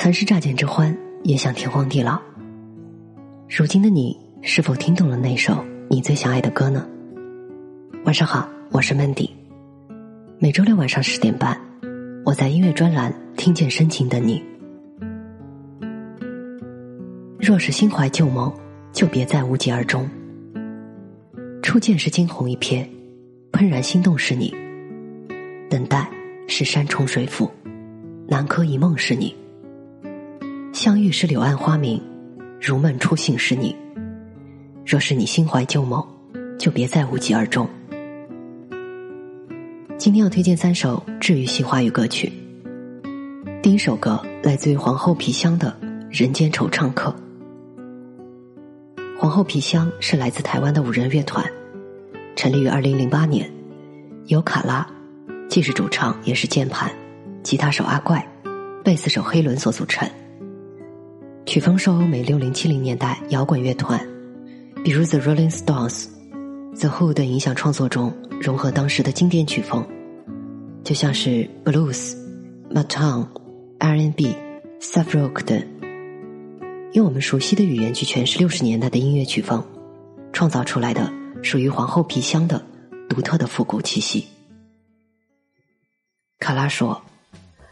曾是乍见之欢，也想天荒地老。如今的你，是否听懂了那首你最想爱的歌呢？晚上好，我是 Mandy。每周六晚上十点半，我在音乐专栏听见深情的你。若是心怀旧梦，就别再无疾而终。初见是惊鸿一瞥，怦然心动是你；等待是山重水复，南柯一梦是你。相遇是柳暗花明，如梦初醒是你。若是你心怀旧梦，就别再无疾而终。今天要推荐三首治愈系华语歌曲。第一首歌来自于皇后皮箱的《人间惆怅客》。皇后皮箱是来自台湾的五人乐团，成立于二零零八年，由卡拉，既是主唱也是键盘，吉他手阿怪，贝斯手黑伦所组成。曲风受欧美六零七零年代摇滚乐团，比如 The Rolling Stones、The Who 等影响创作中融合当时的经典曲风，就像是 Blues、Motown、R&B、Soft Rock 等，用我们熟悉的语言去诠释六十年代的音乐曲风，创造出来的属于皇后皮箱的独特的复古气息。卡拉说，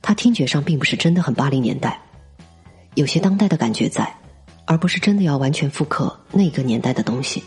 他听觉上并不是真的很八零年代。有些当代的感觉在，而不是真的要完全复刻那个年代的东西。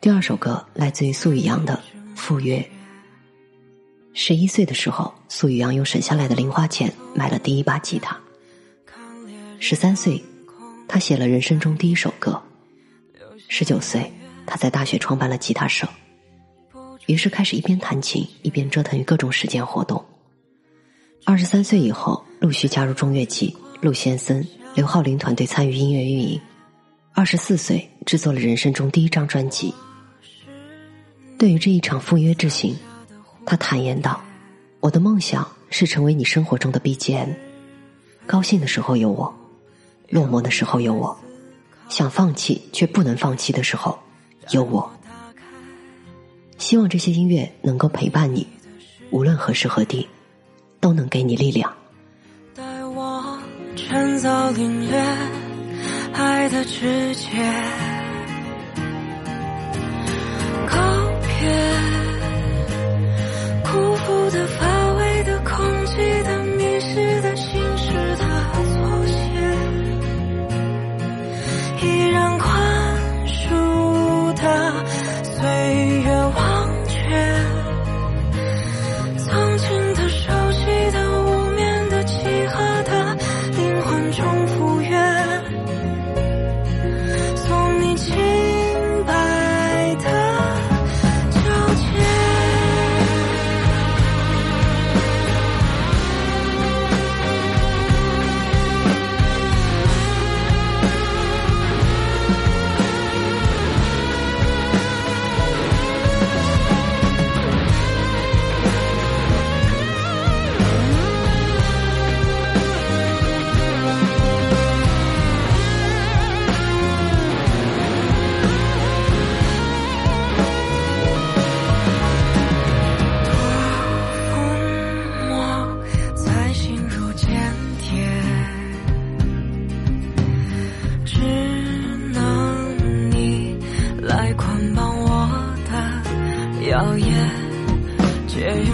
第二首歌来自于苏宇阳的《赴约》。十一岁的时候，苏宇阳用省下来的零花钱买了第一把吉他。十三岁，他写了人生中第一首歌。十九岁，他在大学创办了吉他社，于是开始一边弹琴一边折腾于各种实践活动。二十三岁以后，陆续加入中乐器、陆先森、刘浩林团队参与音乐运营。二十四岁，制作了人生中第一张专辑。对于这一场赴约之行，他坦言道：“我的梦想是成为你生活中的 BGM，高兴的时候有我，落寞的时候有我，想放弃却不能放弃的时候有我。希望这些音乐能够陪伴你，无论何时何地，都能给你力量。”带我趁早领略爱的直接告别，辜负的。觉。最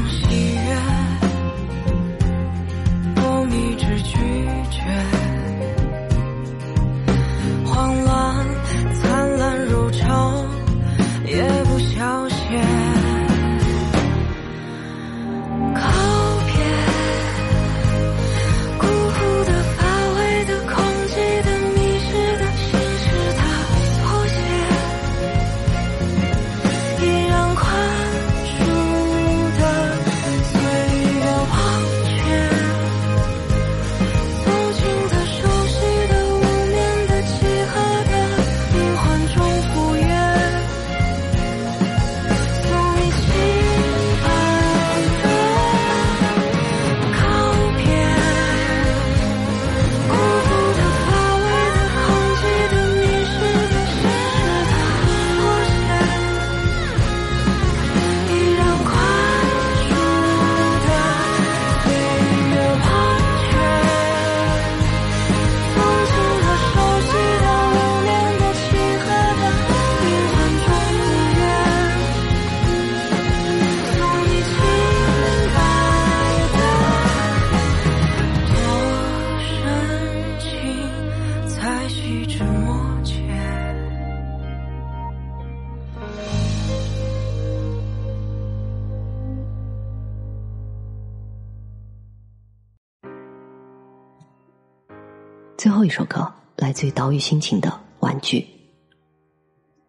后一首歌来自于岛屿心情的《玩具》。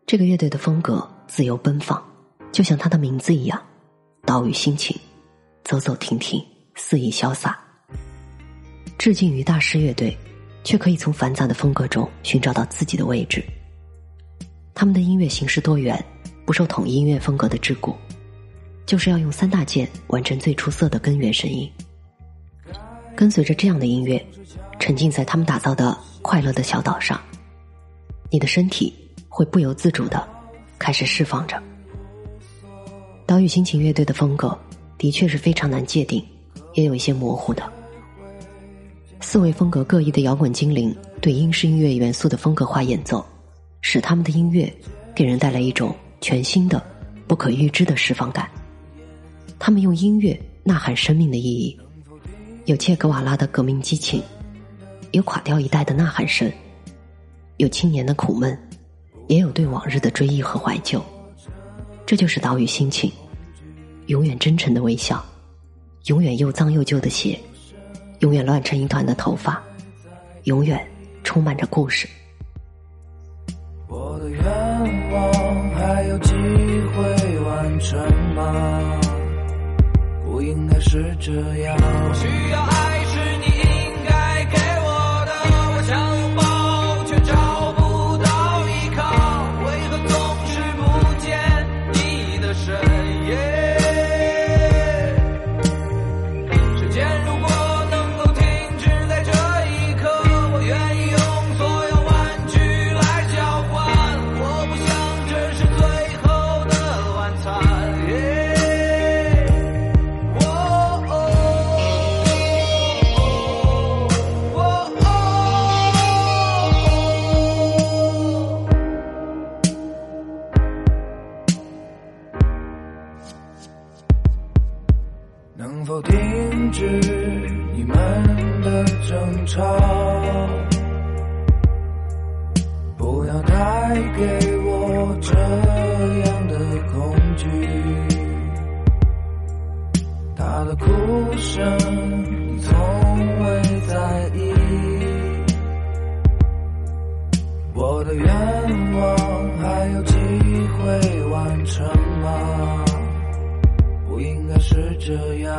这个乐队的风格自由奔放，就像它的名字一样，岛屿心情，走走停停，肆意潇洒。致敬于大师乐队，却可以从繁杂的风格中寻找到自己的位置。他们的音乐形式多元，不受统一音乐风格的桎梏，就是要用三大件完成最出色的根源声音。跟随着这样的音乐。沉浸在他们打造的快乐的小岛上，你的身体会不由自主的开始释放着。岛屿心情乐队的风格的确是非常难界定，也有一些模糊的。四位风格各异的摇滚精灵对英式音乐元素的风格化演奏，使他们的音乐给人带来一种全新的、不可预知的释放感。他们用音乐呐喊生命的意义，有切格瓦拉的革命激情。有垮掉一代的呐喊声，有青年的苦闷，也有对往日的追忆和怀旧。这就是岛屿心情，永远真诚的微笑，永远又脏又旧的鞋，永远乱成一团的头发，永远充满着故事。我的愿望还有机会完成吗？是这样。需要爱的争吵？不要带给我这样的恐惧。他的哭声，你从未在意。我的愿望还有机会完成吗？不应该是这样。